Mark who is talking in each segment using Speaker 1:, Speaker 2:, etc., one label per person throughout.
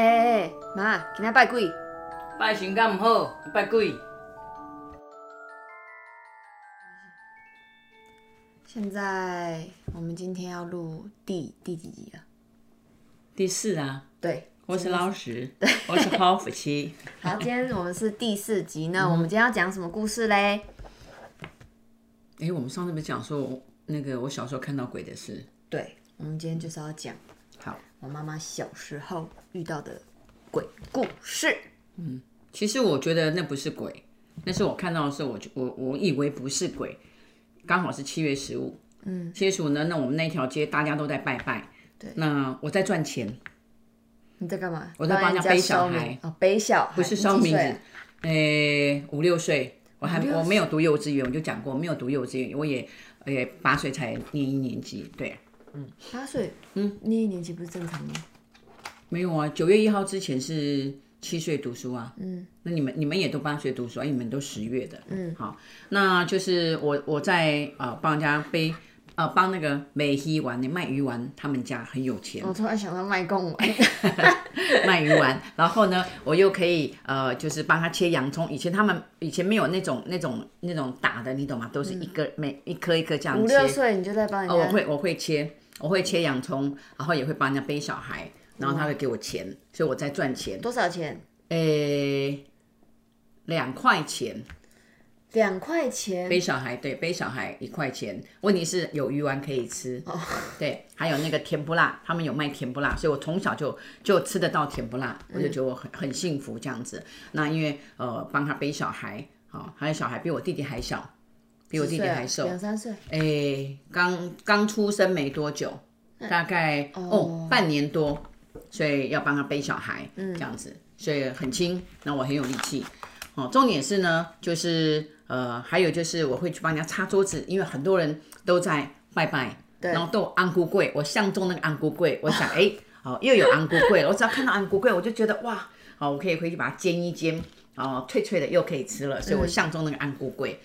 Speaker 1: 哎妈，今天拜鬼？
Speaker 2: 拜神敢唔好，拜鬼。
Speaker 1: 现在我们今天要录第第几集了？
Speaker 2: 第四啊。
Speaker 1: 对，
Speaker 2: 我是老师，我是好夫妻。
Speaker 1: 好，今天我们是第四集，那我们今天要讲什么故事嘞？
Speaker 2: 哎、欸，我们上次不是讲说那个我小时候看到鬼的事？
Speaker 1: 对，我们今天就是要讲。
Speaker 2: 好，
Speaker 1: 我妈妈小时候遇到的鬼故事。
Speaker 2: 嗯，其实我觉得那不是鬼，那是我看到的时候，我我我以为不是鬼，刚好是七月十五。嗯，七月十五呢，那我们那条街大家都在拜拜。
Speaker 1: 对，
Speaker 2: 那我在赚钱。
Speaker 1: 你在干嘛？
Speaker 2: 我在帮人家背小孩。
Speaker 1: 哦，背小孩。
Speaker 2: 不是烧名字。呃、欸，五六岁，我还我没有读幼稚园，我就讲过没有读幼稚园，我也也八岁才念一年级，对。
Speaker 1: 嗯，八岁，嗯，念一年级不是正常吗？
Speaker 2: 没有啊，九月一号之前是七岁读书啊。
Speaker 1: 嗯，
Speaker 2: 那你们你们也都八岁读书啊？你们都十月的。嗯，好，那就是我我在呃帮人家背呃帮那个卖鱼丸的卖鱼丸，他们家很有钱。
Speaker 1: 我突然想到卖贡 丸，
Speaker 2: 卖鱼丸，然后呢，我又可以呃就是帮他切洋葱。以前他们以前没有那种那种那种打的，你懂吗？都是一个、嗯、每一颗一颗这样切。
Speaker 1: 五六岁你就在帮人家。
Speaker 2: 哦，我会我会切。我会切洋葱，然后也会帮人家背小孩，然后他会给我钱，嗯、所以我在赚钱。
Speaker 1: 多少钱？
Speaker 2: 诶，两块钱。
Speaker 1: 两块钱。
Speaker 2: 背小孩，对，背小孩一块钱。问题是有鱼丸可以吃，哦、对，还有那个甜不辣，他们有卖甜不辣，所以我从小就就吃得到甜不辣，我就觉得我很很幸福这样子。那因为呃帮他背小孩，好、哦，还有小孩比我弟弟还小。比我弟弟还瘦，
Speaker 1: 两三岁。
Speaker 2: 哎，刚刚出生没多久，大概哦，哦半年多，所以要帮他背小孩，嗯，这样子，所以很轻，那我很有力气。哦，重点是呢，就是呃，还有就是我会去帮人家擦桌子，因为很多人都在拜拜，然后都有安菇柜，我相中那个安菇柜，我想哎，哦，又有安菇粿，我只要看到安菇柜，我就觉得哇，好，我可以回去把它煎一煎，哦，脆脆的又可以吃了，所以我相中那个安菇粿。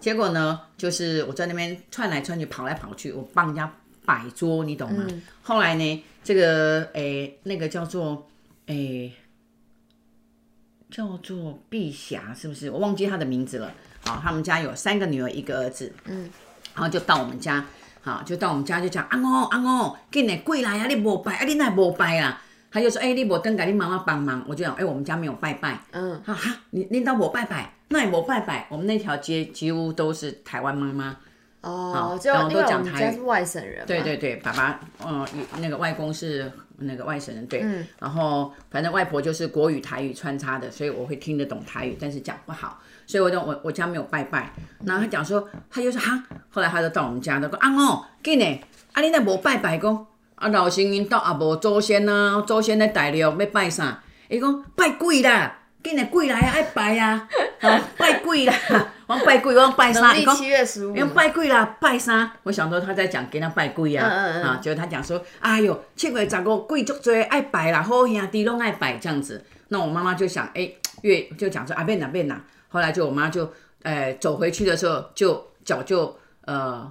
Speaker 2: 结果呢，就是我在那边窜来窜去，跑来跑去，我帮人家摆桌，你懂吗？嗯、后来呢，这个诶，那个叫做诶，叫做碧霞，是不是？我忘记他的名字了。好，他们家有三个女儿，一个儿子。嗯，然后就到我们家，好，就到我们家就讲，阿公阿公，给你跪来呀，你无拜，啊你那无拜啊？他就说，哎，你无登给你妈妈帮忙。我就讲，哎，我们家没有拜拜。嗯，哈哈，你你到我拜拜。那也没拜拜，我们那条街几乎都是台湾妈妈
Speaker 1: 哦，然后都讲台语。是外省人。
Speaker 2: 对对对，爸爸，嗯，那个外公是那个外省人，对。嗯。然后反正外婆就是国语台语穿插的，所以我会听得懂台语，但是讲不好，所以我就我我家没有拜拜。然后他讲说，他就说哈，后来他就到我们家，他说啊哦，给呢，啊你那无拜拜公，啊老先因到啊无祖先啊，祖先咧大陆要拜啥？伊讲拜鬼啦。今日鬼来啊，爱拜啊，拜鬼啦，我拜鬼，我拜啥？
Speaker 1: 农历七月十五。
Speaker 2: 用拜鬼啦，拜啥？我想说他在讲给他拜鬼啊，嗯嗯啊，结果他讲说，哎呦，七月十五鬼足多，爱拜啦，好兄弟拢爱拜这样子。那我妈妈就想，哎，越就讲说啊，变哪变哪。后来就我妈就，呃，走回去的时候，就脚就呃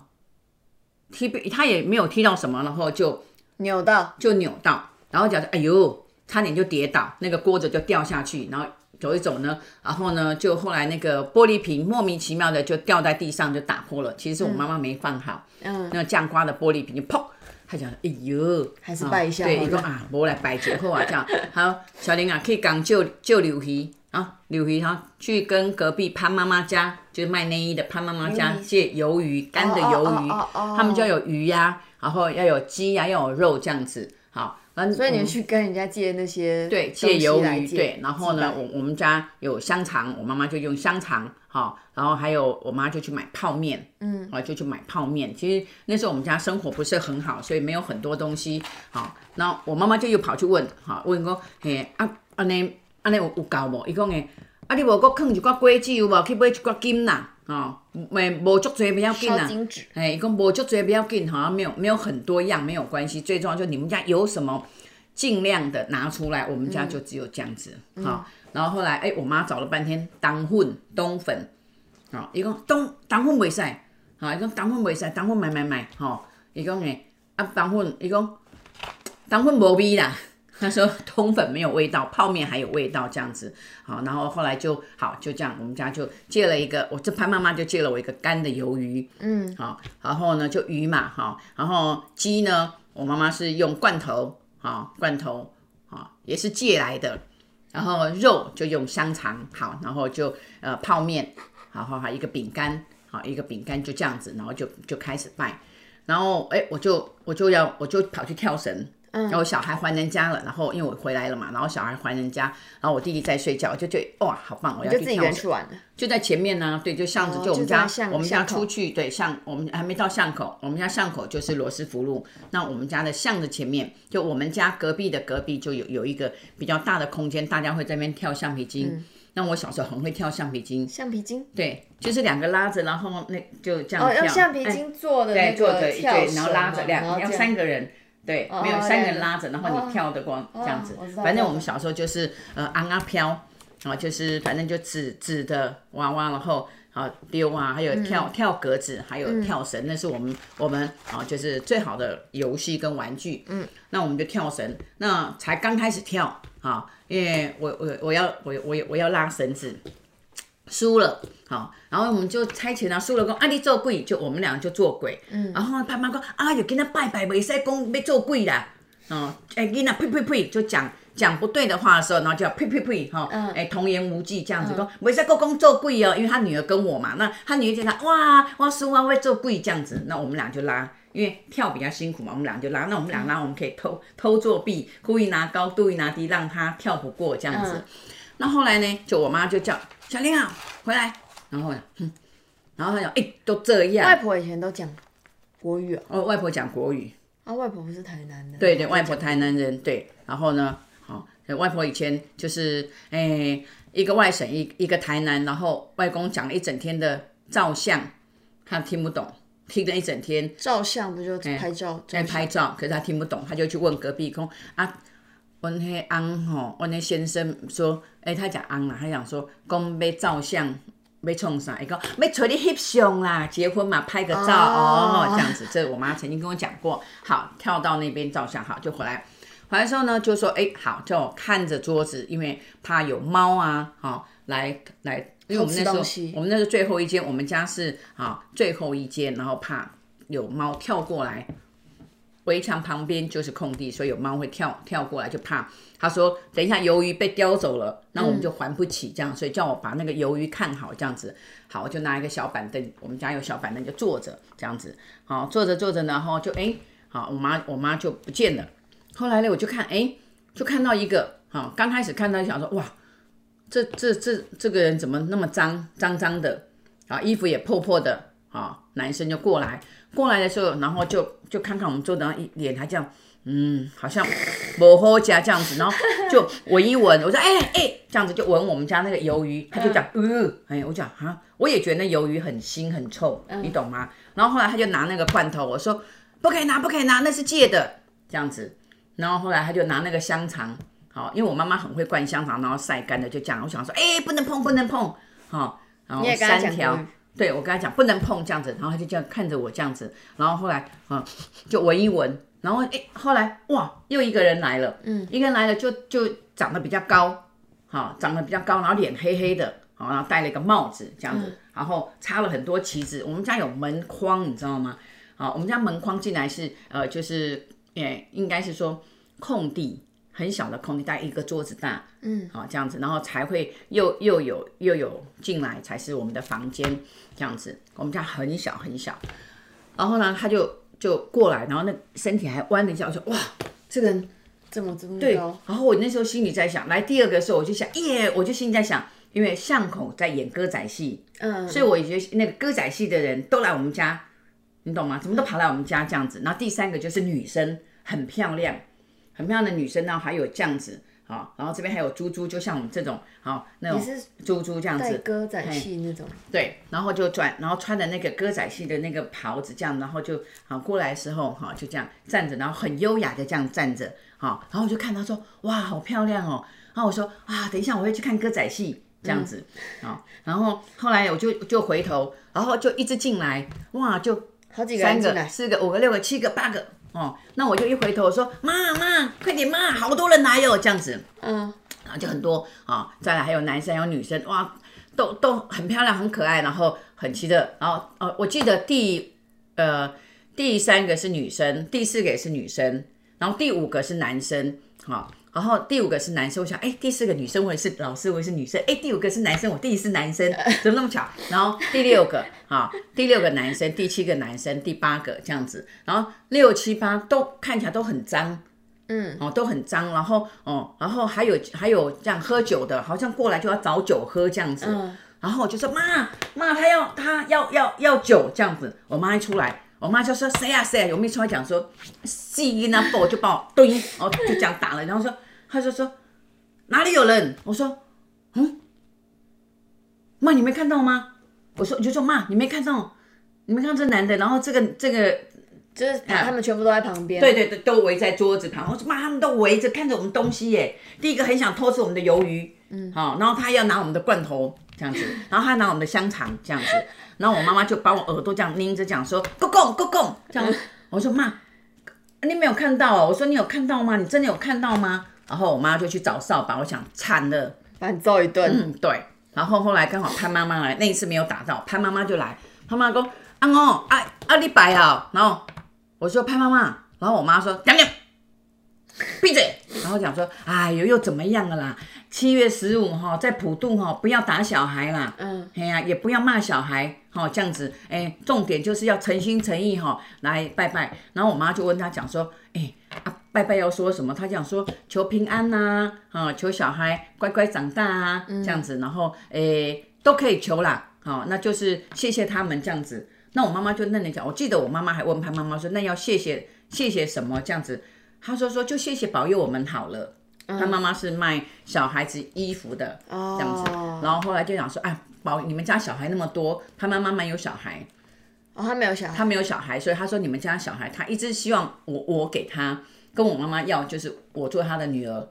Speaker 2: 踢，他也没有踢到什么，然后就
Speaker 1: 扭到，
Speaker 2: 就扭到，然后脚说，哎呦，差点就跌倒，那个锅子就掉下去，然后。走一走呢，然后呢，就后来那个玻璃瓶莫名其妙的就掉在地上，就打破了。其实是我妈妈没放好，嗯，那个酱瓜的玻璃瓶就砰，她讲，哎呦，
Speaker 1: 还是拜一下，
Speaker 2: 对，一个啊，我来拜节后啊，这样。好，小玲啊，可以讲救救柳鱼啊，柳鱼哈，去跟隔壁潘妈妈家，就是卖内衣的潘妈妈家借鱿鱼，干的鱿鱼，他们就要有鱼呀，然后要有鸡呀，要有肉这样子，好。
Speaker 1: 所以你去跟人家借那些
Speaker 2: 对借鱿鱼对，然后呢，我我们家有香肠，我妈妈就用香肠，好，然后还有我妈就去买泡面，嗯，啊就去买泡面。其实那时候我们家生活不是很好，所以没有很多东西，好，然后我妈妈就又跑去问，好，问讲，嘿，啊，安尼安尼有有够无？伊讲诶，啊你无搁囥一寡果子有无？去买一寡金啦。哦，没无足多不要紧啊，哎，伊讲无足多不要紧，好像没有没有很多样，没有关系，最重要就你们家有什么，尽量的拿出来，我们家就只有这样子，好、嗯。哦，然后后来，哎，我妈找了半天，冬粉，冬粉，好、哦，伊讲冬冬粉袂使，好，伊讲冬粉袂使，冬粉买买买，吼，伊讲诶，啊冬粉，伊讲冬粉无味啦，那时候通粉没有味道，泡面还有味道这样子。好，然后后来就好就这样，我们家就借了一个，我这潘妈妈就借了我一个干的鱿鱼。嗯，好，然后呢就鱼嘛，好，然后鸡呢，我妈妈是用罐头，好罐头，好也是借来的。然后肉就用香肠，好，然后就呃泡面，然后还有一个饼干，好一个饼干就这样子，然后就就开始拜。然后哎，我就我就要我就跑去跳绳。然后小孩还人家了，然后因为我回来了嘛，然后小孩还人家，然后我弟弟在睡觉，就觉得哇，好棒！我要去跳绳。就在前面呢，对，就巷子，就我们家，我们家出去，对，巷，我们还没到巷口，我们家巷口就是罗斯福路。那我们家的巷子前面，就我们家隔壁的隔壁就有有一个比较大的空间，大家会在那边跳橡皮筋。那我小时候很会跳橡皮筋。
Speaker 1: 橡皮筋？
Speaker 2: 对，就是两个拉着，然后那就这样跳。
Speaker 1: 哦，用橡皮筋做的那个跳绳，
Speaker 2: 然后拉着两，要三个人。对，没有三个人拉着，然后你跳的光这样子。反正我们小时候就是呃，昂啊飘，啊，就是反正就纸纸的娃娃，然后啊丢啊，还有跳跳格子，还有跳绳，那是我们我们啊就是最好的游戏跟玩具。嗯，那我们就跳绳，那才刚开始跳啊，因为我我我要我我我要拉绳子。输了，好，然后我们就猜拳啊，输了讲啊，你做鬼，就我们两个就做鬼，嗯，然后潘妈讲啊，有跟他拜拜，未使讲要做鬼啦，哦，哎，囡仔呸呸呸，就讲讲不对的话的时候，然后就要呸呸呸，哈，哎，童言无忌这样子讲，未使讲讲做鬼哦，因为他女儿跟我嘛，那他女儿就讲哇，我输啊会做鬼这样子，那我们俩就拉，因为跳比较辛苦嘛，我们俩就拉，那我们俩拉，我们可以偷偷作弊，故意拿高，故意拿低，让他跳不过这样子。那后来呢，就我妈就叫。小玲啊，回来，然后，哼，然后她讲，哎、欸，都这样。
Speaker 1: 外婆以前都讲国语哦。
Speaker 2: 哦，外婆讲国语。
Speaker 1: 啊，外婆不是台南的。
Speaker 2: 对对，外婆台南人，对。然后呢，好，外婆以前就是，哎、欸，一个外省，一一个台南，然后外公讲了一整天的照相，他听不懂，听了一整天。
Speaker 1: 照相不就拍照？
Speaker 2: 在、欸、拍照，可是他听不懂，他就去问隔壁公啊。阮迄翁吼，阮迄先生说，诶、欸，他讲翁啦，他讲说，讲要照相，要创啥？伊讲要找你翕相啦，结婚嘛，拍个照哦，哦，这样子。这我妈曾经跟我讲过。好，跳到那边照相，好，就回来。回来的时候呢，就说，诶、欸，好，就看着桌子，因为怕有猫啊，好，来来，因为我们那时候，我们那是最后一间，我们家是啊最后一间，然后怕有猫跳过来。围墙旁边就是空地，所以有猫会跳跳过来，就怕。他说：“等一下鱿鱼被叼走了，那我们就还不起，这样，所以叫我把那个鱿鱼看好，这样子。好，我就拿一个小板凳，我们家有小板凳，就坐着这样子。好，坐着坐着，然后就哎，好，我妈我妈就不见了。后来呢，我就看，哎，就看到一个，好，刚开始看到想说，哇，这这这这个人怎么那么脏脏脏的啊，衣服也破破的啊，男生就过来。”过来的时候，然后就就看看我们桌子上一脸，还这样，嗯，好像不好吃这样子，然后就闻一闻，我说哎哎、欸欸，这样子就闻我们家那个鱿鱼，他就讲，嗯，哎，我讲啊，我也觉得那鱿鱼很腥很臭，你懂吗？然后后来他就拿那个罐头，我说不可以拿，不可以拿，那是借的，这样子。然后后来他就拿那个香肠，好，因为我妈妈很会灌香肠，然后晒干的，就这样。我想说，哎、欸，不能碰，不能碰，好，然后三条。对，我跟他讲不能碰这样子，然后他就这样看着我这样子，然后后来啊就闻一闻，然后哎后来哇又一个人来了，嗯，一个人来了就就长得比较高，好长得比较高，然后脸黑黑的，好然后戴了一个帽子这样子，嗯、然后插了很多旗子，我们家有门框你知道吗？好，我们家门框进来是呃就是诶应该是说空地。很小的空间，大概一个桌子大，嗯，好这样子，然后才会又又有又有进来，才是我们的房间这样子。我们家很小很小，然后呢，他就就过来，然后那身体还弯了一下，我说哇，这个人
Speaker 1: 怎么这么高？
Speaker 2: 对，然后我那时候心里在想，来第二个的时候，我就想耶，我就心里在想，因为巷口在演歌仔戏，嗯，所以我也觉得那个歌仔戏的人都来我们家，你懂吗？怎么都跑来我们家这样子。然后第三个就是女生，很漂亮。很漂亮的女生呢，还有这样子，好，然后这边还有猪猪，就像我们这种，好，那种猪猪这样子，
Speaker 1: 歌仔戏那种，
Speaker 2: 对，然后就转，然后穿的那个歌仔戏的那个袍子，这样，然后就好过来的时候，哈，就这样站着，然后很优雅的这样站着，好，然后我就看他说，哇，好漂亮哦，然后我说啊，等一下我会去看歌仔戏，这样子，好，然后后来我就就回头，然后就一直进来，哇，就
Speaker 1: 好几个，
Speaker 2: 三个、四个、五个、六个、七个、八个。哦，那我就一回头说妈妈，快点妈，好多人来哟，这样子，嗯，然后就很多啊、哦，再来还有男生还有女生，哇，都都很漂亮很可爱，然后很奇特，然后呃，我记得第呃第三个是女生，第四个也是女生，然后第五个是男生，哈、哦。然后第五个是男生，我想，哎，第四个女生，我也是老师，我也是女生，哎，第五个是男生，我弟弟是男生，怎么那么巧？然后第六个，啊，第六个男生，第七个男生，第八个这样子，然后六七八都看起来都很脏，嗯，哦，都很脏，然后哦，然后还有还有这样喝酒的，好像过来就要找酒喝这样子，嗯，然后我就说妈妈，他要他要要要酒这样子，我妈一出来。我妈就说谁啊谁啊，有没有出来讲说，细音那不就把我蹲，然后就这样打了，然后说，他就说哪里有人？我说，嗯，妈你没看到吗？我说我就说妈你没看到，你没看到这男的，然后这个这个
Speaker 1: 就是他们全部都在旁边，
Speaker 2: 对对对，都围在桌子旁。我说妈他们都围着看着我们东西耶。第一个很想偷吃我们的鱿鱼，嗯，好，然后他要拿我们的罐头这样子，然后他拿我们的香肠这样子。然后我妈妈就把我耳朵这样拎着讲说，公公公公这样。我说妈，你没有看到哦。我说你有看到吗？你真的有看到吗？然后我妈就去找扫把，我想惨了，
Speaker 1: 把你揍一顿。
Speaker 2: 嗯，对。然后后来刚好潘妈妈来，那一次没有打到，潘妈妈就来。潘妈妈说，阿公，阿阿你摆好。然后我说潘妈妈，然后我妈说，讲讲，闭嘴。然后讲说，哎呦，又怎么样了啦？七月十五哈，在普渡哈，不要打小孩啦，嗯，哎呀，也不要骂小孩，哈，这样子，哎，重点就是要诚心诚意哈来拜拜。然后我妈就问他讲说，哎，啊，拜拜要说什么？他讲说求平安呐，啊，求小孩乖乖长大啊，这样子，然后哎都可以求啦，好，那就是谢谢他们这样子。那我妈妈就那里讲，我记得我妈妈还问潘妈妈说，那要谢谢谢谢什么这样子？她说说就谢谢保佑我们好了。他妈妈是卖小孩子衣服的，这样子，然后后来就想说，哎，保，你们家小孩那么多，他妈妈没有小孩，
Speaker 1: 哦，他没有小孩，
Speaker 2: 他没有小孩，所以他说你们家小孩，他一直希望我我给他，跟我妈妈要，就是我做他的女儿，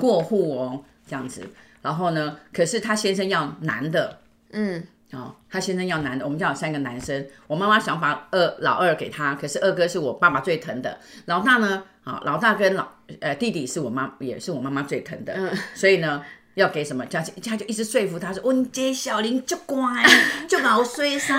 Speaker 2: 过户哦，这样子，然后呢，可是他先生要男的，嗯。哦，他先生要男的，我们家有三个男生。我妈妈想把二老二给他，可是二哥是我爸爸最疼的。老大呢，啊，老大跟老呃弟弟是我妈也是我妈妈最疼的，嗯，所以呢。要给什么？他就他就一直说服他说：“温杰小林就乖，就好衰塞，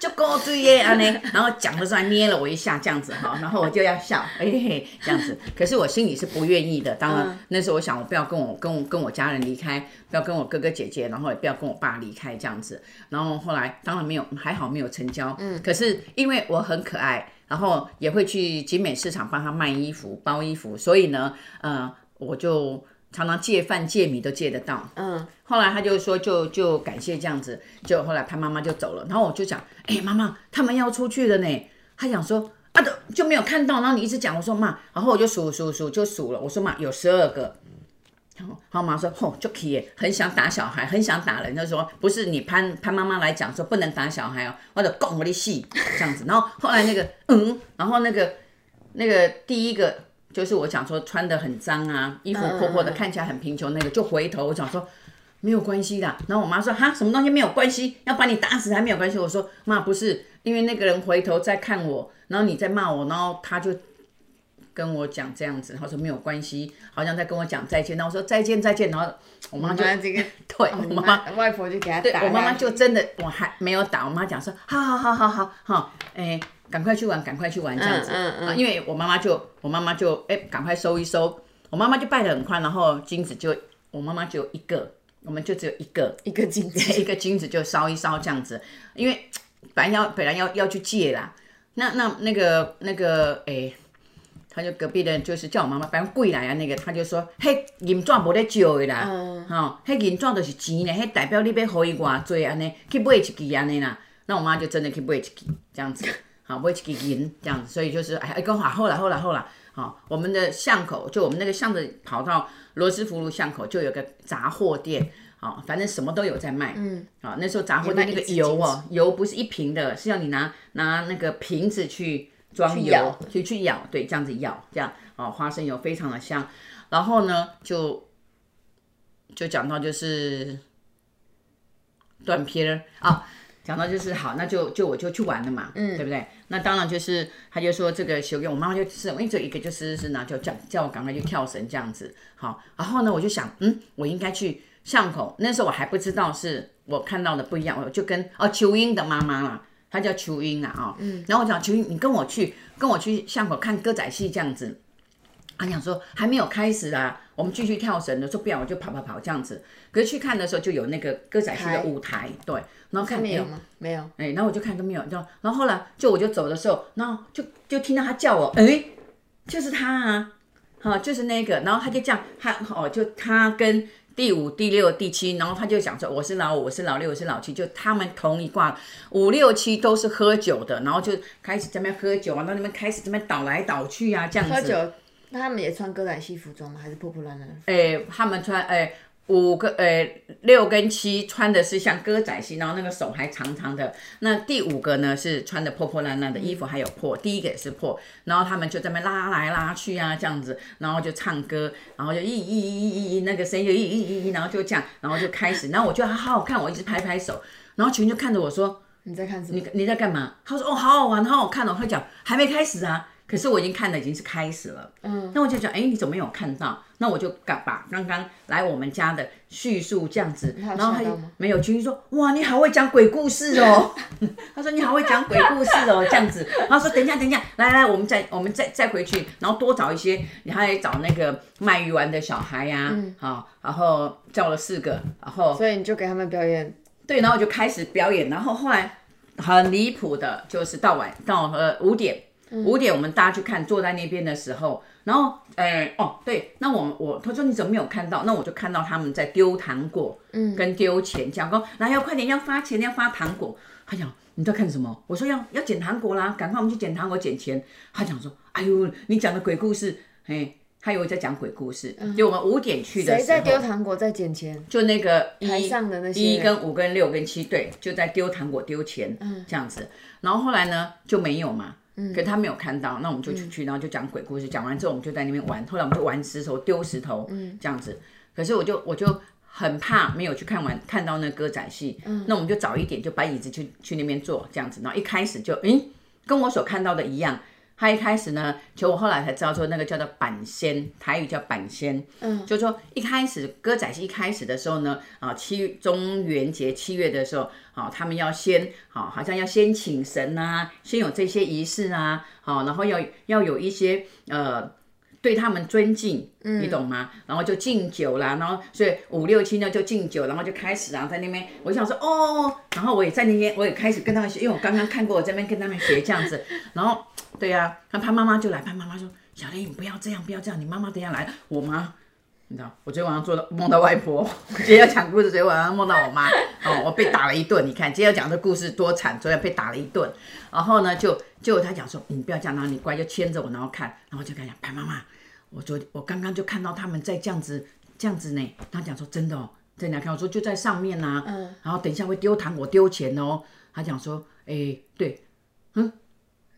Speaker 2: 足高追耶安尼。”然后讲的时候还捏了我一下，这样子哈，然后我就要笑，嘿嘿，这样子。可是我心里是不愿意的。当然那时候我想，我不要跟我跟我跟我家人离开，不要跟我哥哥姐姐，然后也不要跟我爸离开这样子。然后后来当然没有，还好没有成交。嗯。可是因为我很可爱，然后也会去集美市场帮他卖衣服、包衣服，所以呢，呃，我就。常常借饭借米都借得到，嗯，后来他就说就就感谢这样子，就后来他妈妈就走了，然后我就讲，哎、欸，妈妈他们要出去了呢，他想说啊，就就没有看到，然后你一直讲，我说妈，然后我就数数数就数了，我说妈有十二个，然后我妈说吼就可以，很想打小孩，很想打人，就说不是你潘潘妈妈来讲说不能打小孩哦，或者拱我的戏这样子，然后后来那个嗯，然后那个那个第一个。就是我讲说穿的很脏啊，衣服破破的，看起来很贫穷，那个就回头我讲说没有关系的。然后我妈说哈，什么东西没有关系？要把你打死还没有关系？我说妈不是，因为那个人回头在看我，然后你在骂我，然后他就跟我讲这样子，他说没有关系，好像在跟我讲再见。然后我说再见再见，然后 我妈就这个 对，我妈
Speaker 1: 外婆就给他打，
Speaker 2: 我妈妈就真的我还没有打，我妈讲说好好好好好好，哎。赶快去玩，赶快去玩，这样子、嗯嗯！因为我妈妈就，我妈妈就，哎，赶快收一收。我妈妈就拜得很快，然后金子就，我妈妈就一个，我们就只有一个，
Speaker 1: 一个金子，
Speaker 2: 一个金子就烧一烧这样子。因为本来要本来要要去借啦，那那那个那个，哎，他就隔壁的，就是叫我妈妈，反正贵来啊，那个他就说，嘿，银纸无得借的啦，嗯，哈，嘿，银纸就是钱咧，嘿，代表你要给伊偌济安尼，去买一支安尼啦。那我妈就真的去买一支这样子。好，不会去给银这样子，所以就是哎，跟好，后来后来后来，好，我们的巷口就我们那个巷子跑到罗斯福路巷口就有个杂货店，好，反正什么都有在卖，嗯，好，那时候杂货店那个油哦，油不是一瓶的，是要你拿拿那个瓶子去装油，去去咬，对，这样子咬，这样，哦，花生油非常的香，然后呢，就就讲到就是断片儿啊。讲到就是好，那就就我就去玩了嘛，嗯，对不对？那当然就是他就说这个修给我妈妈就是，我一直一个就是是拿，就叫叫我赶快去跳绳这样子，好，然后呢我就想，嗯，我应该去巷口，那时候我还不知道是我看到的不一样，我就跟哦秋英的妈妈啦，她叫邱英啊，啊、哦，嗯，然后我讲邱英，你跟我去跟我去巷口看歌仔戏这样子。他想说还没有开始啊，我们继续跳绳的，说不要我就跑跑跑这样子。可是去看的时候就有那个歌仔戏的舞台，对，然后看
Speaker 1: 没有吗？没有。
Speaker 2: 哎，然后我就看都没有，然后然后后来就我就走的时候，然后就就听到他叫我，哎，就是他啊，好，就是那个，然后他就这样，他哦，就他跟第五、第六、第七，然后他就想说我是老五，我是老六，我是老七，就他们同一卦，五六七都是喝酒的，然后就开始在那边喝酒啊，那那边开始这边倒来倒去啊，这样子。
Speaker 1: 喝酒。那他们也穿哥仔西服装吗？还是破破烂烂？
Speaker 2: 哎，他们穿哎五个哎六跟七穿的是像歌仔戏，然后那个手还长长的。那第五个呢是穿的破破烂烂的衣服，还有破。第一个也是破，然后他们就在那边拉来拉去啊，这样子，然后就唱歌，然后就咦咦咦咦咦那个声音就咦咦咦，然后就这样，然后就开始，然后我觉得好好看，我一直拍拍手，然后群就看着我说
Speaker 1: 你在看什么？
Speaker 2: 你你在干嘛？他说哦好好玩，好好看哦。他讲还没开始啊。可是我已经看的，已经是开始了。嗯，那我就讲，哎，你怎么没有看到？那我就把刚刚来我们家的叙述这样子，然后他没有。君君说，哇，你好会讲鬼故事哦。他说你好会讲鬼故事哦，这样子。然后说等一下，等一下，来来，我们再我们再再回去，然后多找一些，你还得找那个卖鱼丸的小孩呀、啊，好、嗯，然后叫了四个，然后
Speaker 1: 所以你就给他们表演。
Speaker 2: 对，然后我就开始表演，然后后来很离谱的，就是到晚到呃五点。五点我们大家去看，坐在那边的时候，然后，哎，哦，对，那我我他说你怎么没有看到？那我就看到他们在丢糖果，嗯，跟丢钱，讲说来要快点要发钱要发糖果。他讲你在看什么？我说要要捡糖果啦，赶快我们去捡糖果捡钱。他讲说，哎呦，你讲的鬼故事，嘿，他以为在讲鬼故事。就我们五点去的时候，谁
Speaker 1: 在丢糖果在捡钱？
Speaker 2: 就那个
Speaker 1: 台上的那些
Speaker 2: 一跟五跟六跟七，对，就在丢糖果丢钱，嗯这样子。然后后来呢就没有嘛。可他没有看到，那我们就出去，然后就讲鬼故事。讲完之后，我们就在那边玩。后来我们就玩石头丢石头，这样子。可是我就我就很怕没有去看完看到那歌仔戏。那我们就早一点就搬椅子去去那边坐，这样子。然后一开始就，诶，跟我所看到的一样。他一开始呢，就我后来才知道说那个叫做板仙，台语叫板仙，嗯，就是说一开始歌仔戏一开始的时候呢，啊七中元节七月的时候，啊他们要先，啊好像要先请神啊，先有这些仪式啊，好，然后要要有一些呃对他们尊敬，嗯，你懂吗？然后就敬酒啦，然后所以五六七呢就敬酒，然后就开始啊在那边，我想说哦，然后我也在那边，我也开始跟他们学，因为我刚刚看过我这边跟他们学这样子，然后。对呀、啊，那潘妈妈就来，潘妈妈说：“小林，你不要这样，不要这样，你妈妈等下来。”我妈，你知道，我昨天晚上做的梦到外婆，今天要讲故事，昨天晚上梦到我妈，哦，我被打了一顿。你看，今天要讲的故事多惨，昨天被打了一顿。然后呢，就就他讲说：“你不要这样，然后你乖，就牵着我，然后看。”然后就跟他讲：“潘妈妈，我昨我刚刚就看到他们在这样子这样子呢。”他讲说：“真的哦，在哪看？”我说：“就在上面呐、啊。”嗯。然后等一下会丢糖果丢钱哦。他讲说：“哎，对，嗯。”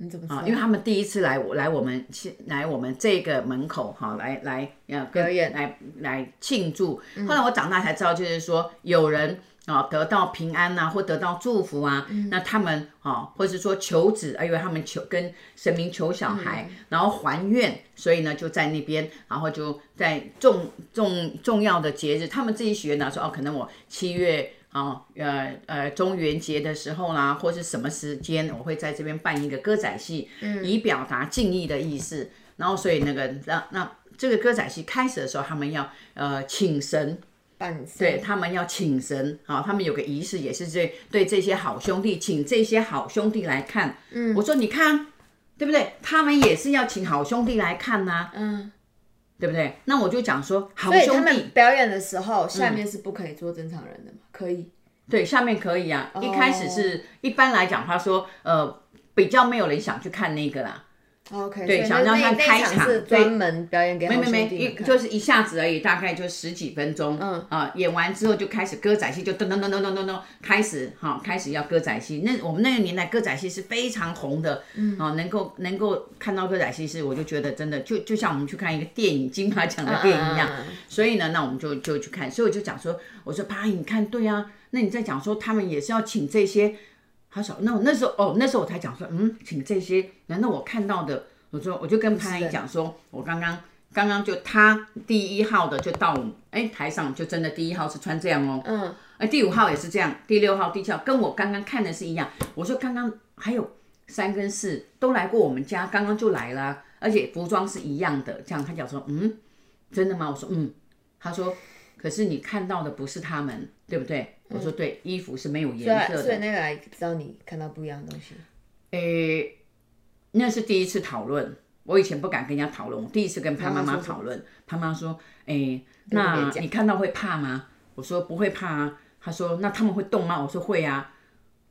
Speaker 1: 你怎么
Speaker 2: 啊？因为他们第一次来，来我们来我们这个门口哈，来来要表演，来来庆祝。后来我长大才知道，就是说有人啊得到平安呐，或得到祝福啊，那他们啊，或是说求子，因为他们求跟神明求小孩，然后还愿，所以呢就在那边，然后就在重重重要的节日，他们自己许愿呢说哦，可能我七月。哦，呃呃，中元节的时候啦，或是什么时间，我会在这边办一个歌仔戏，嗯，以表达敬意的意思。然后，所以那个那那这个歌仔戏开始的时候，他们要呃请神，
Speaker 1: 办
Speaker 2: 对他们要请神啊，他们有个仪式，也是对对这些好兄弟，请这些好兄弟来看。嗯，我说你看，对不对？他们也是要请好兄弟来看呐，啊。嗯。对不对？那我就讲说，好兄弟，
Speaker 1: 他们表演的时候，下面是不可以做正常人的嘛？嗯、可以。
Speaker 2: 对，下面可以啊。Oh. 一开始是一般来讲，他说，呃，比较没有人想去看那个啦。
Speaker 1: OK，
Speaker 2: 对，想让他开场，
Speaker 1: 专门表演给
Speaker 2: 没没没，一就是一下子而已，大概就十几分钟。嗯啊，演完之后就开始歌仔戏，就噔噔噔噔噔噔噔开始哈，开始要歌仔戏。那我们那个年代歌仔戏是非常红的，嗯啊，能够能够看到歌仔戏是，我就觉得真的就就像我们去看一个电影金马奖的电影一样。所以呢，那我们就就去看，所以我就讲说，我说爸，你看对啊，那你在讲说他们也是要请这些他说那我那时候哦，那时候我才讲说，嗯，请这些，难道我看到的？我说我就跟潘阿姨讲说，我刚刚刚刚就他第一号的就到我们哎台上，就真的第一号是穿这样哦，嗯，哎第五号也是这样，第六号、第七号跟我刚刚看的是一样。我说刚刚还有三跟四都来过我们家，刚刚就来了，而且服装是一样的。这样他讲说，嗯，真的吗？我说嗯，他说。可是你看到的不是他们，对不对？嗯、我说对，衣服是没有颜色的。
Speaker 1: 所以那个来知道你看到不一样的东西。
Speaker 2: 诶，那是第一次讨论。我以前不敢跟人家讨论，我第一次跟潘妈妈讨论。潘妈妈说：“诶，那你看到会怕吗？”我说：“不会怕啊。”他说：“那他们会动吗？”我说：“会啊。”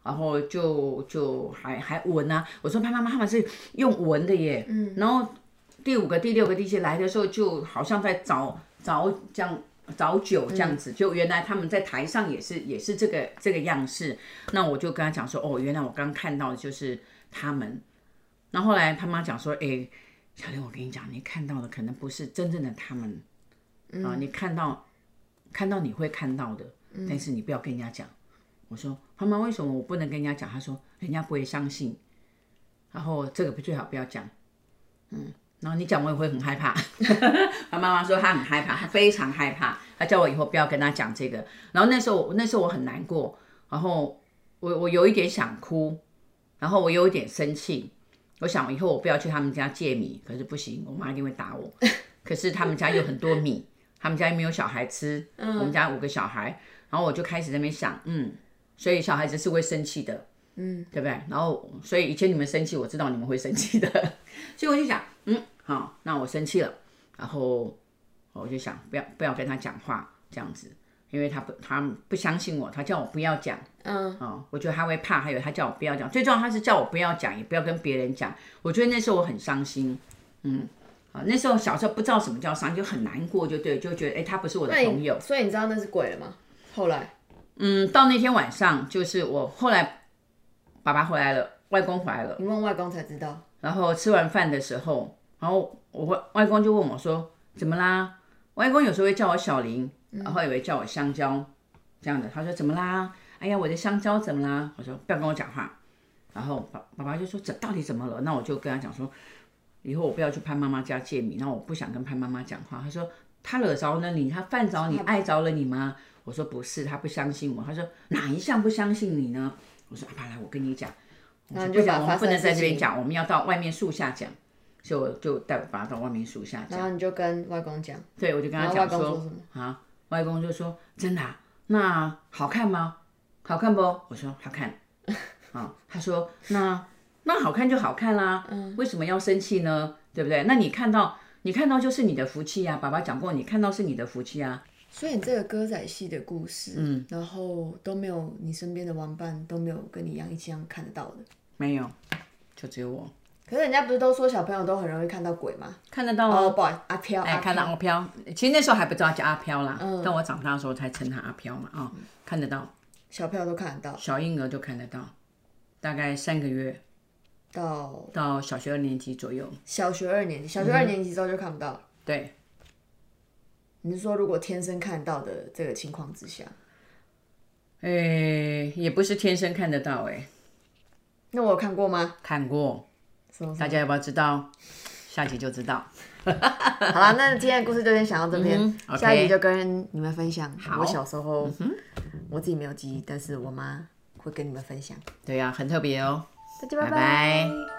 Speaker 2: 然后就就还还闻啊。我说：“潘妈妈他们是用闻的耶。”嗯。然后第五个、第六个、第七来的时候，就好像在找找这样。找酒这样子，就原来他们在台上也是也是这个这个样式。那我就跟他讲说，哦，原来我刚看到的就是他们。那后来他妈讲说，哎，小林，我跟你讲，你看到的可能不是真正的他们啊，你看到看到你会看到的，但是你不要跟人家讲。我说，他妈为什么我不能跟人家讲？他说，人家不会相信。然后这个不最好不要讲，嗯。然后你讲我也会很害怕，他妈妈说他很害怕，他非常害怕，他叫我以后不要跟他讲这个。然后那时候那时候我很难过，然后我我有一点想哭，然后我有一点生气，我想以后我不要去他们家借米，可是不行，我妈一定会打我。可是他们家有很多米，他们家又没有小孩吃，我们家五个小孩，然后我就开始在那边想，嗯，所以小孩子是会生气的。嗯，对不对？然后，所以以前你们生气，我知道你们会生气的，所以我就想，嗯，好，那我生气了，然后我就想，不要不要跟他讲话这样子，因为他不他不相信我，他叫我不要讲，嗯，哦，我觉得他会怕，还有他叫我不要讲，最重要他是叫我不要讲，也不要跟别人讲。我觉得那时候我很伤心，嗯，好，那时候小时候不知道什么叫伤心，就很难过，就对，就觉得哎，他不是我的朋友。
Speaker 1: 所以你知道那是鬼了吗？后来，
Speaker 2: 嗯，到那天晚上，就是我后来。爸爸回来了，外公回来了，
Speaker 1: 你问外公才知道。
Speaker 2: 然后吃完饭的时候，然后我外外公就问我说：“怎么啦？”外公有时候会叫我小林，然后也会叫我香蕉，这样的。他说：“怎么啦？”哎呀，我的香蕉怎么啦？我说：“不要跟我讲话。”然后爸爸爸就说：“这到底怎么了？”那我就跟他讲说：“以后我不要去潘妈妈家借米。”那我不想跟潘妈妈讲话。他说：“他惹着了你？他犯着你？碍着了你吗？”我说：“不是，他不相信我。”他说：“哪一项不相信你呢？”我说：“阿爸来，我跟你讲，不讲，我们不能在这边讲，我们要到外面树下讲。所以我就带我爸到外面树下讲。
Speaker 1: 然后你就跟外公讲，
Speaker 2: 对，我就跟他讲说，啊，外公就说真的啊，那好看吗？好看不？我说好看。啊，他说那那好看就好看啦，嗯，为什么要生气呢？对不对？那你看到你看到就是你的福气啊，爸爸讲过，你看到是你的福气啊。”
Speaker 1: 所以你这个歌仔戏的故事，嗯，然后都没有你身边的玩伴都没有跟你一样一起看得到的，
Speaker 2: 没有，就只有我。
Speaker 1: 可是人家不是都说小朋友都很容易看到鬼吗？
Speaker 2: 看得到哦，
Speaker 1: 不阿飘，
Speaker 2: 哎，看到阿飘。其实那时候还不知道叫阿飘啦，嗯，但我长大的时候才称他阿飘嘛，啊，看得到，
Speaker 1: 小朋友都看得到，
Speaker 2: 小婴儿都看得到，大概三个月。
Speaker 1: 到
Speaker 2: 到小学二年级左右，
Speaker 1: 小学二年级，小学二年级之后就看不到，
Speaker 2: 对。
Speaker 1: 你是说，如果天生看到的这个情况之下，
Speaker 2: 哎，也不是天生看得到哎。
Speaker 1: 那我有看过吗？
Speaker 2: 看过，大家要不要知道？下集就知道。
Speaker 1: 好了，那今天的故事就先讲到这边，下集就跟你们分享我小时候，我自己没有记忆，但是我妈会跟你们分享。
Speaker 2: 对呀，很特别哦。
Speaker 1: 大家拜拜。